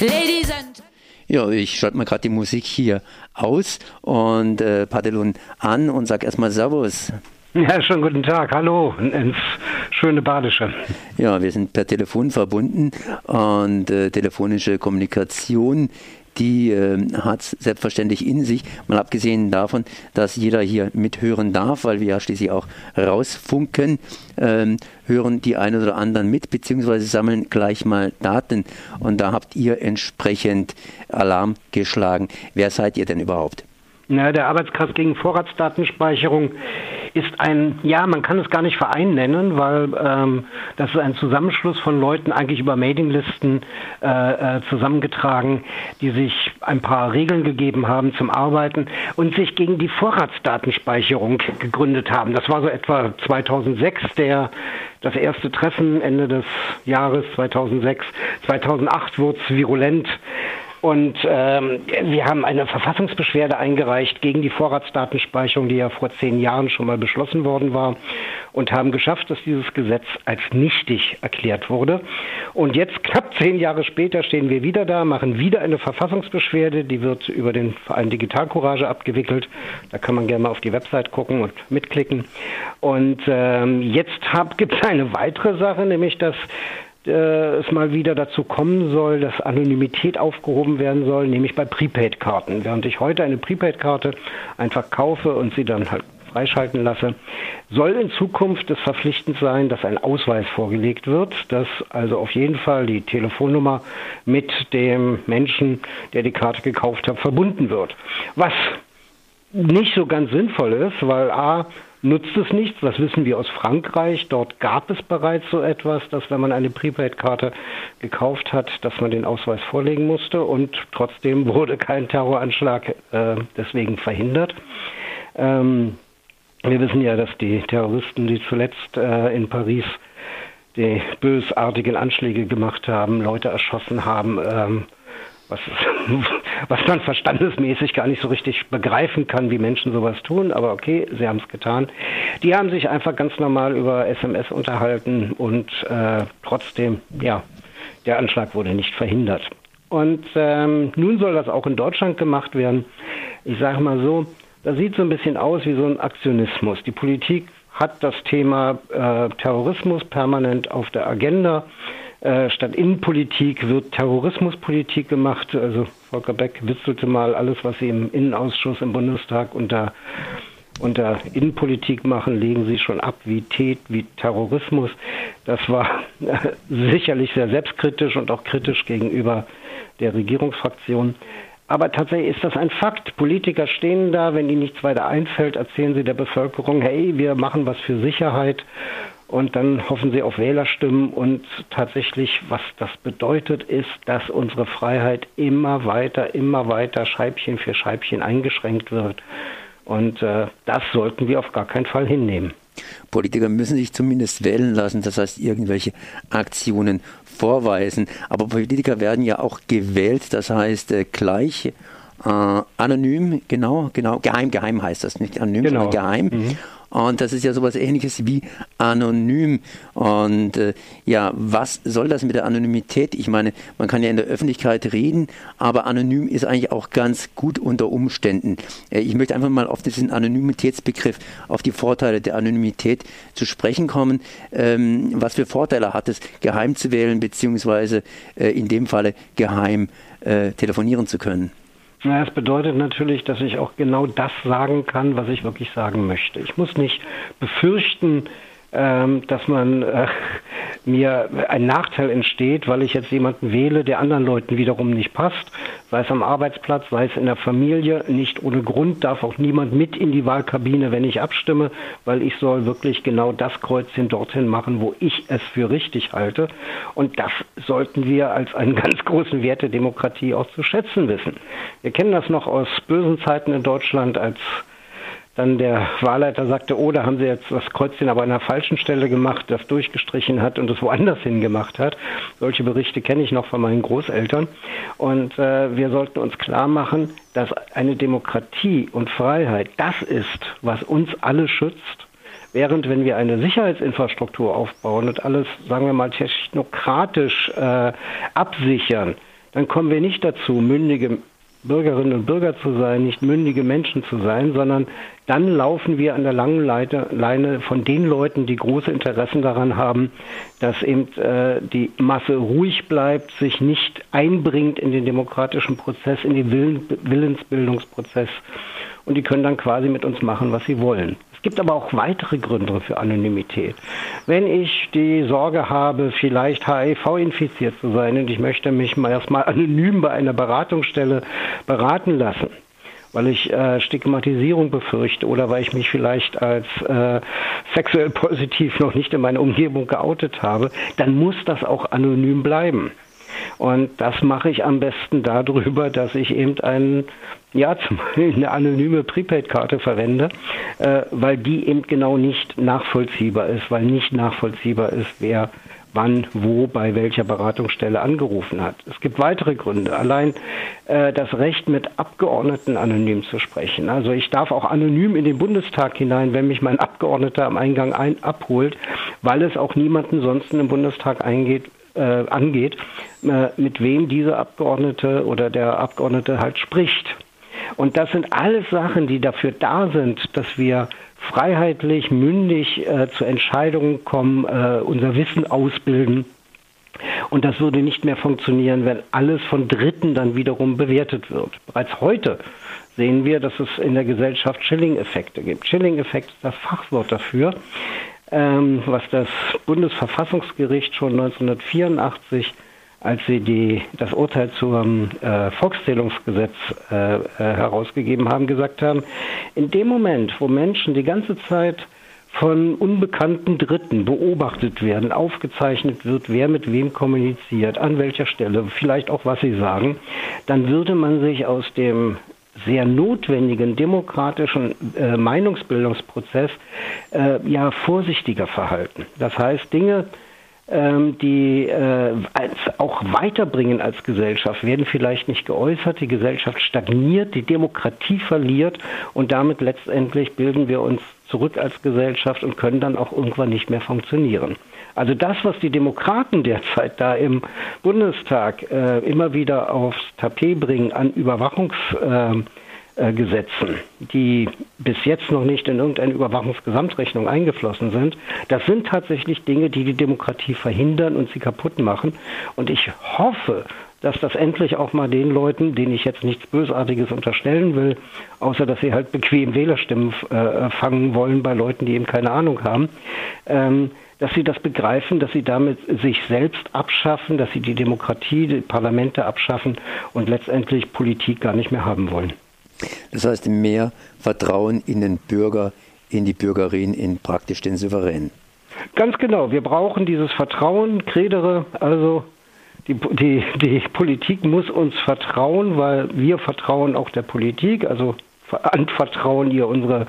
Ladies and ja, ich schalte mal gerade die Musik hier aus und äh, Padelun an und sage erstmal Servus. Ja, schönen guten Tag. Hallo ins schöne Badische. Ja, wir sind per Telefon verbunden und äh, telefonische Kommunikation die äh, hat es selbstverständlich in sich, mal abgesehen davon, dass jeder hier mithören darf, weil wir ja schließlich auch rausfunken, ähm, hören die einen oder anderen mit, beziehungsweise sammeln gleich mal Daten und da habt ihr entsprechend Alarm geschlagen. Wer seid ihr denn überhaupt? Na, der Arbeitskreis gegen Vorratsdatenspeicherung ist ein, ja, man kann es gar nicht Verein nennen, weil ähm, das ist ein Zusammenschluss von Leuten eigentlich über Mailinglisten äh, äh, zusammengetragen, die sich ein paar Regeln gegeben haben zum Arbeiten und sich gegen die Vorratsdatenspeicherung gegründet haben. Das war so etwa 2006 der das erste Treffen Ende des Jahres 2006. 2008 wurde es virulent. Und ähm, wir haben eine Verfassungsbeschwerde eingereicht gegen die Vorratsdatenspeicherung, die ja vor zehn Jahren schon mal beschlossen worden war, und haben geschafft, dass dieses Gesetz als nichtig erklärt wurde. Und jetzt, knapp zehn Jahre später, stehen wir wieder da, machen wieder eine Verfassungsbeschwerde, die wird über den Verein Digitalcourage abgewickelt. Da kann man gerne mal auf die Website gucken und mitklicken. Und ähm, jetzt gibt es eine weitere Sache, nämlich dass äh, es mal wieder dazu kommen soll, dass Anonymität aufgehoben werden soll, nämlich bei Prepaid-Karten. Während ich heute eine Prepaid-Karte einfach kaufe und sie dann halt freischalten lasse, soll in Zukunft es verpflichtend sein, dass ein Ausweis vorgelegt wird, dass also auf jeden Fall die Telefonnummer mit dem Menschen, der die Karte gekauft hat, verbunden wird. Was nicht so ganz sinnvoll ist, weil a nutzt es nichts. Das wissen wir aus Frankreich. Dort gab es bereits so etwas, dass wenn man eine Prepaid-Karte gekauft hat, dass man den Ausweis vorlegen musste und trotzdem wurde kein Terroranschlag äh, deswegen verhindert. Ähm, wir wissen ja, dass die Terroristen, die zuletzt äh, in Paris die bösartigen Anschläge gemacht haben, Leute erschossen haben, ähm, was, was man verstandesmäßig gar nicht so richtig begreifen kann, wie Menschen sowas tun. Aber okay, sie haben es getan. Die haben sich einfach ganz normal über SMS unterhalten und äh, trotzdem, ja, der Anschlag wurde nicht verhindert. Und ähm, nun soll das auch in Deutschland gemacht werden. Ich sage mal so, das sieht so ein bisschen aus wie so ein Aktionismus. Die Politik hat das Thema äh, Terrorismus permanent auf der Agenda. Äh, statt Innenpolitik wird Terrorismuspolitik gemacht. Also Volker Beck witzelte mal alles, was sie im Innenausschuss im Bundestag unter unter Innenpolitik machen, legen sie schon ab wie Tät, wie Terrorismus. Das war äh, sicherlich sehr selbstkritisch und auch kritisch gegenüber der Regierungsfraktion. Aber tatsächlich ist das ein Fakt. Politiker stehen da, wenn ihnen nichts weiter einfällt, erzählen sie der Bevölkerung, hey, wir machen was für Sicherheit und dann hoffen sie auf Wählerstimmen und tatsächlich, was das bedeutet, ist, dass unsere Freiheit immer weiter, immer weiter Scheibchen für Scheibchen eingeschränkt wird. Und äh, das sollten wir auf gar keinen Fall hinnehmen. Politiker müssen sich zumindest wählen lassen, das heißt irgendwelche Aktionen vorweisen. Aber Politiker werden ja auch gewählt, das heißt äh, gleich äh, anonym, genau, genau, geheim, geheim heißt das, nicht anonym, genau. sondern geheim. Mhm. Und das ist ja sowas ähnliches wie anonym. Und äh, ja, was soll das mit der Anonymität? Ich meine, man kann ja in der Öffentlichkeit reden, aber anonym ist eigentlich auch ganz gut unter Umständen. Äh, ich möchte einfach mal auf diesen Anonymitätsbegriff, auf die Vorteile der Anonymität zu sprechen kommen. Ähm, was für Vorteile hat es, geheim zu wählen, beziehungsweise äh, in dem Falle geheim äh, telefonieren zu können? Ja, es bedeutet natürlich, dass ich auch genau das sagen kann, was ich wirklich sagen möchte. Ich muss nicht befürchten, ähm, dass man äh, mir ein Nachteil entsteht, weil ich jetzt jemanden wähle, der anderen Leuten wiederum nicht passt, sei es am Arbeitsplatz, sei es in der Familie. Nicht ohne Grund darf auch niemand mit in die Wahlkabine, wenn ich abstimme, weil ich soll wirklich genau das Kreuzchen dorthin machen, wo ich es für richtig halte. Und das sollten wir als einen ganz großen Wert der Demokratie auch zu schätzen wissen. Wir kennen das noch aus bösen Zeiten in Deutschland, als dann der Wahlleiter sagte, oh, da haben sie jetzt das Kreuzchen aber an der falschen Stelle gemacht, das durchgestrichen hat und es woanders hingemacht hat. Solche Berichte kenne ich noch von meinen Großeltern. Und äh, wir sollten uns klar machen, dass eine Demokratie und Freiheit das ist, was uns alle schützt. Während wenn wir eine Sicherheitsinfrastruktur aufbauen und alles, sagen wir mal, technokratisch äh, absichern, dann kommen wir nicht dazu, mündige Bürgerinnen und Bürger zu sein, nicht mündige Menschen zu sein, sondern dann laufen wir an der langen Leine von den Leuten, die große Interessen daran haben, dass eben äh, die Masse ruhig bleibt, sich nicht einbringt in den demokratischen Prozess, in den Willen, Willensbildungsprozess und die können dann quasi mit uns machen, was sie wollen. Es gibt aber auch weitere Gründe für Anonymität. Wenn ich die Sorge habe, vielleicht HIV-infiziert zu sein und ich möchte mich mal erstmal anonym bei einer Beratungsstelle beraten lassen, weil ich äh, Stigmatisierung befürchte oder weil ich mich vielleicht als äh, sexuell positiv noch nicht in meiner Umgebung geoutet habe, dann muss das auch anonym bleiben. Und das mache ich am besten darüber, dass ich eben einen ja, zum Beispiel eine anonyme Prepaid-Karte verwende, äh, weil die eben genau nicht nachvollziehbar ist, weil nicht nachvollziehbar ist, wer wann, wo, bei welcher Beratungsstelle angerufen hat. Es gibt weitere Gründe. Allein äh, das Recht, mit Abgeordneten anonym zu sprechen. Also ich darf auch anonym in den Bundestag hinein, wenn mich mein Abgeordneter am Eingang ein abholt, weil es auch niemanden sonst im Bundestag eingeht, äh, angeht, äh, mit wem diese Abgeordnete oder der Abgeordnete halt spricht. Und das sind alles Sachen, die dafür da sind, dass wir freiheitlich, mündig äh, zu Entscheidungen kommen, äh, unser Wissen ausbilden. Und das würde nicht mehr funktionieren, wenn alles von Dritten dann wiederum bewertet wird. Bereits heute sehen wir, dass es in der Gesellschaft Chilling-Effekte gibt. Chilling-Effekt ist das Fachwort dafür, ähm, was das Bundesverfassungsgericht schon 1984 als sie die, das Urteil zum äh, Volkszählungsgesetz äh, äh, herausgegeben haben, gesagt haben, in dem Moment, wo Menschen die ganze Zeit von unbekannten Dritten beobachtet werden, aufgezeichnet wird, wer mit wem kommuniziert, an welcher Stelle, vielleicht auch was sie sagen, dann würde man sich aus dem sehr notwendigen demokratischen äh, Meinungsbildungsprozess äh, ja vorsichtiger verhalten. Das heißt, Dinge ähm, die äh, auch weiterbringen als Gesellschaft, werden vielleicht nicht geäußert, die Gesellschaft stagniert, die Demokratie verliert und damit letztendlich bilden wir uns zurück als Gesellschaft und können dann auch irgendwann nicht mehr funktionieren. Also das, was die Demokraten derzeit da im Bundestag äh, immer wieder aufs Tapet bringen an Überwachungs äh, äh, die bis jetzt noch nicht in irgendeine Überwachungsgesamtrechnung eingeflossen sind, das sind tatsächlich Dinge, die die Demokratie verhindern und sie kaputt machen. Und ich hoffe, dass das endlich auch mal den Leuten, denen ich jetzt nichts Bösartiges unterstellen will, außer dass sie halt bequem Wählerstimmen äh, fangen wollen bei Leuten, die eben keine Ahnung haben, ähm, dass sie das begreifen, dass sie damit sich selbst abschaffen, dass sie die Demokratie, die Parlamente abschaffen und letztendlich Politik gar nicht mehr haben wollen. Das heißt, mehr Vertrauen in den Bürger, in die Bürgerin, in praktisch den Souverän. Ganz genau. Wir brauchen dieses Vertrauen, Kredere, also die, die, die Politik muss uns vertrauen, weil wir vertrauen auch der Politik, also anvertrauen ihr unsere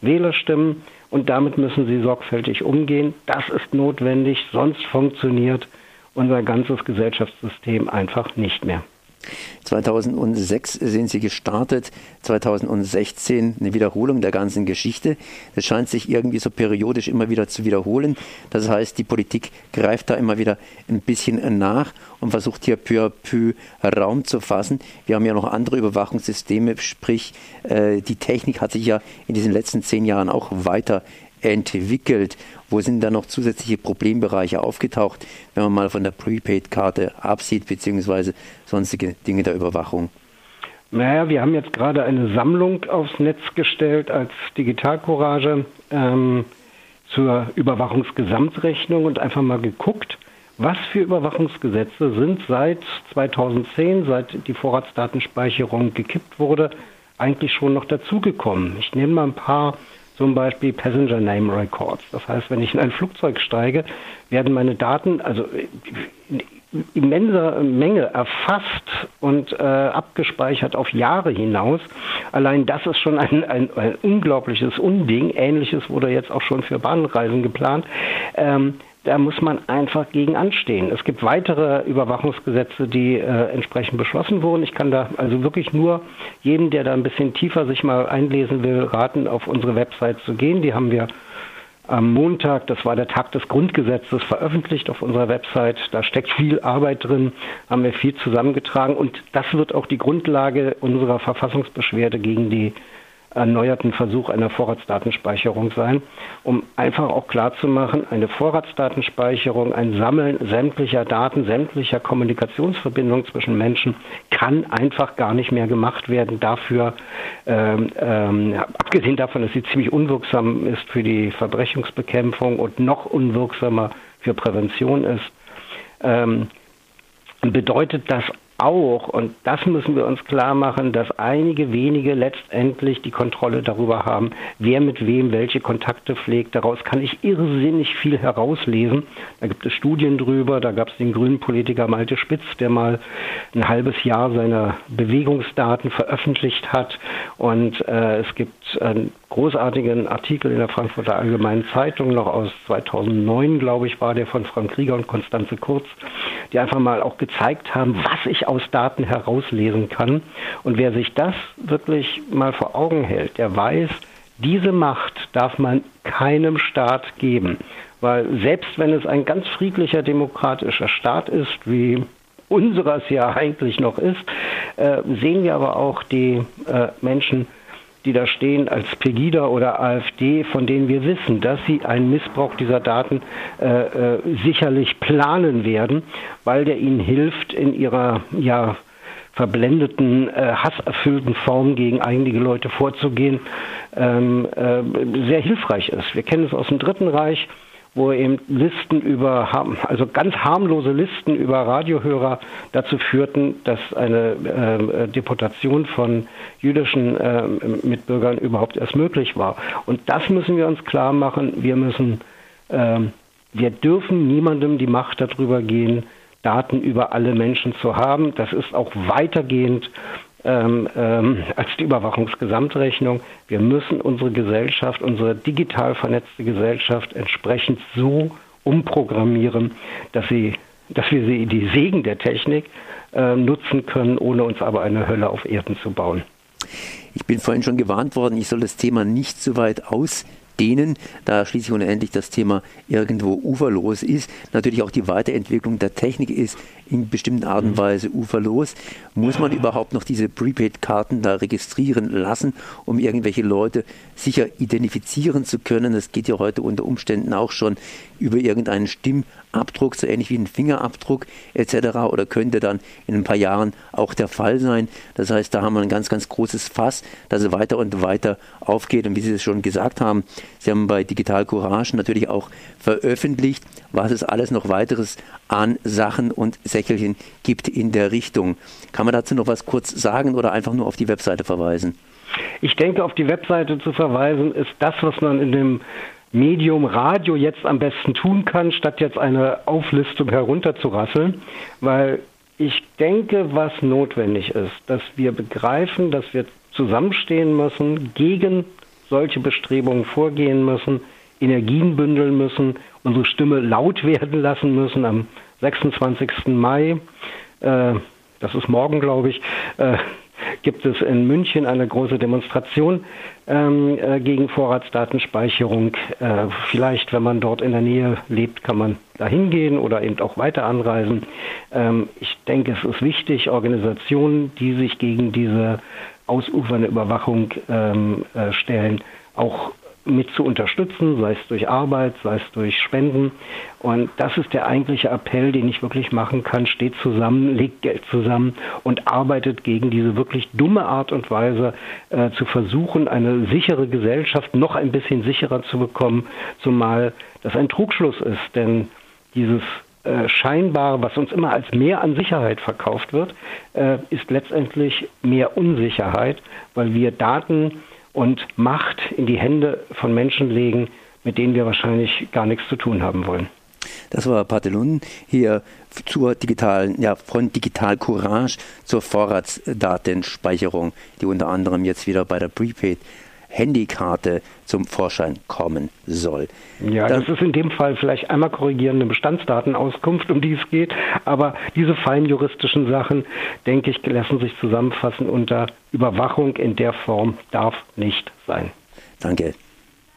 Wählerstimmen und damit müssen sie sorgfältig umgehen. Das ist notwendig, sonst funktioniert unser ganzes Gesellschaftssystem einfach nicht mehr. 2006 sind sie gestartet, 2016 eine Wiederholung der ganzen Geschichte. Das scheint sich irgendwie so periodisch immer wieder zu wiederholen. Das heißt, die Politik greift da immer wieder ein bisschen nach und versucht hier peu à peu Raum zu fassen. Wir haben ja noch andere Überwachungssysteme, sprich äh, die Technik hat sich ja in diesen letzten zehn Jahren auch weiter entwickelt? Wo sind da noch zusätzliche Problembereiche aufgetaucht, wenn man mal von der Prepaid-Karte absieht, beziehungsweise sonstige Dinge der Überwachung? Naja, wir haben jetzt gerade eine Sammlung aufs Netz gestellt als Digitalcourage ähm, zur Überwachungsgesamtrechnung und einfach mal geguckt, was für Überwachungsgesetze sind seit 2010, seit die Vorratsdatenspeicherung gekippt wurde, eigentlich schon noch dazugekommen. Ich nehme mal ein paar zum Beispiel Passenger Name Records. Das heißt, wenn ich in ein Flugzeug steige, werden meine Daten also immenser Menge erfasst und äh, abgespeichert auf Jahre hinaus. Allein das ist schon ein, ein, ein unglaubliches Unding. Ähnliches wurde jetzt auch schon für Bahnreisen geplant. Ähm, da muss man einfach gegen anstehen. Es gibt weitere Überwachungsgesetze, die äh, entsprechend beschlossen wurden. Ich kann da also wirklich nur jedem, der da ein bisschen tiefer sich mal einlesen will, raten, auf unsere Website zu gehen. Die haben wir am Montag, das war der Tag des Grundgesetzes, veröffentlicht auf unserer Website. Da steckt viel Arbeit drin, haben wir viel zusammengetragen und das wird auch die Grundlage unserer Verfassungsbeschwerde gegen die erneuerten Versuch einer Vorratsdatenspeicherung sein, um einfach auch klarzumachen, eine Vorratsdatenspeicherung, ein Sammeln sämtlicher Daten, sämtlicher Kommunikationsverbindungen zwischen Menschen kann einfach gar nicht mehr gemacht werden. Dafür, ähm, ähm, abgesehen davon, dass sie ziemlich unwirksam ist für die Verbrechungsbekämpfung und noch unwirksamer für Prävention ist, ähm, bedeutet das auch, und das müssen wir uns klar machen, dass einige wenige letztendlich die Kontrolle darüber haben, wer mit wem welche Kontakte pflegt. Daraus kann ich irrsinnig viel herauslesen. Da gibt es Studien drüber, da gab es den grünen Politiker Malte Spitz, der mal ein halbes Jahr seiner Bewegungsdaten veröffentlicht hat. Und äh, es gibt einen großartigen Artikel in der Frankfurter Allgemeinen Zeitung, noch aus 2009, glaube ich, war der von Frank Krieger und Konstanze Kurz, die einfach mal auch gezeigt haben, was ich aus Daten herauslesen kann. Und wer sich das wirklich mal vor Augen hält, der weiß, diese Macht darf man keinem Staat geben. Weil selbst wenn es ein ganz friedlicher demokratischer Staat ist, wie unseres ja eigentlich noch ist, äh, sehen wir aber auch die äh, Menschen, die da stehen als Pegida oder AfD, von denen wir wissen, dass sie einen Missbrauch dieser Daten äh, äh, sicherlich planen werden, weil der ihnen hilft, in ihrer ja verblendeten, äh, hasserfüllten Form gegen einige Leute vorzugehen, ähm, äh, sehr hilfreich ist. Wir kennen es aus dem Dritten Reich wo eben Listen über, also ganz harmlose Listen über Radiohörer dazu führten, dass eine äh, Deportation von jüdischen äh, Mitbürgern überhaupt erst möglich war. Und das müssen wir uns klar machen. Wir müssen, äh, wir dürfen niemandem die Macht darüber gehen, Daten über alle Menschen zu haben. Das ist auch weitergehend ähm, ähm, als die Überwachungsgesamtrechnung. Wir müssen unsere Gesellschaft, unsere digital vernetzte Gesellschaft entsprechend so umprogrammieren, dass, sie, dass wir sie die Segen der Technik äh, nutzen können, ohne uns aber eine Hölle auf Erden zu bauen. Ich bin vorhin schon gewarnt worden, ich soll das Thema nicht zu weit aus denen, da schließlich unendlich das Thema irgendwo uferlos ist, natürlich auch die Weiterentwicklung der Technik ist in bestimmten Art und mhm. Weise uferlos. Muss man überhaupt noch diese Prepaid-Karten da registrieren lassen, um irgendwelche Leute sicher identifizieren zu können? Das geht ja heute unter Umständen auch schon über irgendeinen Stimmabdruck, so ähnlich wie ein Fingerabdruck etc. oder könnte dann in ein paar Jahren auch der Fall sein. Das heißt, da haben wir ein ganz, ganz großes Fass, das weiter und weiter aufgeht. Und wie Sie es schon gesagt haben, Sie haben bei Digital Courage natürlich auch veröffentlicht, was es alles noch weiteres an Sachen und Säckelchen gibt in der Richtung. Kann man dazu noch was kurz sagen oder einfach nur auf die Webseite verweisen? Ich denke, auf die Webseite zu verweisen ist das, was man in dem Medium Radio jetzt am besten tun kann, statt jetzt eine Auflistung herunterzurasseln, weil ich denke, was notwendig ist, dass wir begreifen, dass wir zusammenstehen müssen, gegen solche Bestrebungen vorgehen müssen, Energien bündeln müssen, unsere Stimme laut werden lassen müssen am 26. Mai. Äh, das ist morgen, glaube ich. Äh, gibt es in München eine große Demonstration ähm, äh, gegen Vorratsdatenspeicherung. Äh, vielleicht, wenn man dort in der Nähe lebt, kann man da hingehen oder eben auch weiter anreisen. Ähm, ich denke, es ist wichtig, Organisationen, die sich gegen diese ausufernde Überwachung ähm, äh, stellen, auch mit zu unterstützen, sei es durch Arbeit, sei es durch Spenden. Und das ist der eigentliche Appell, den ich wirklich machen kann. Steht zusammen, legt Geld zusammen und arbeitet gegen diese wirklich dumme Art und Weise äh, zu versuchen, eine sichere Gesellschaft noch ein bisschen sicherer zu bekommen, zumal das ein Trugschluss ist. Denn dieses äh, scheinbar, was uns immer als mehr an Sicherheit verkauft wird, äh, ist letztendlich mehr Unsicherheit, weil wir Daten und Macht in die Hände von Menschen legen, mit denen wir wahrscheinlich gar nichts zu tun haben wollen. Das war Patelun hier zur digitalen, ja, von Digital Courage zur Vorratsdatenspeicherung, die unter anderem jetzt wieder bei der Prepaid Handykarte zum Vorschein kommen soll. Ja, Dann, das ist in dem Fall vielleicht einmal korrigierende Bestandsdatenauskunft, um die es geht, aber diese fein juristischen Sachen, denke ich, lassen sich zusammenfassen unter Überwachung in der Form darf nicht sein. Danke.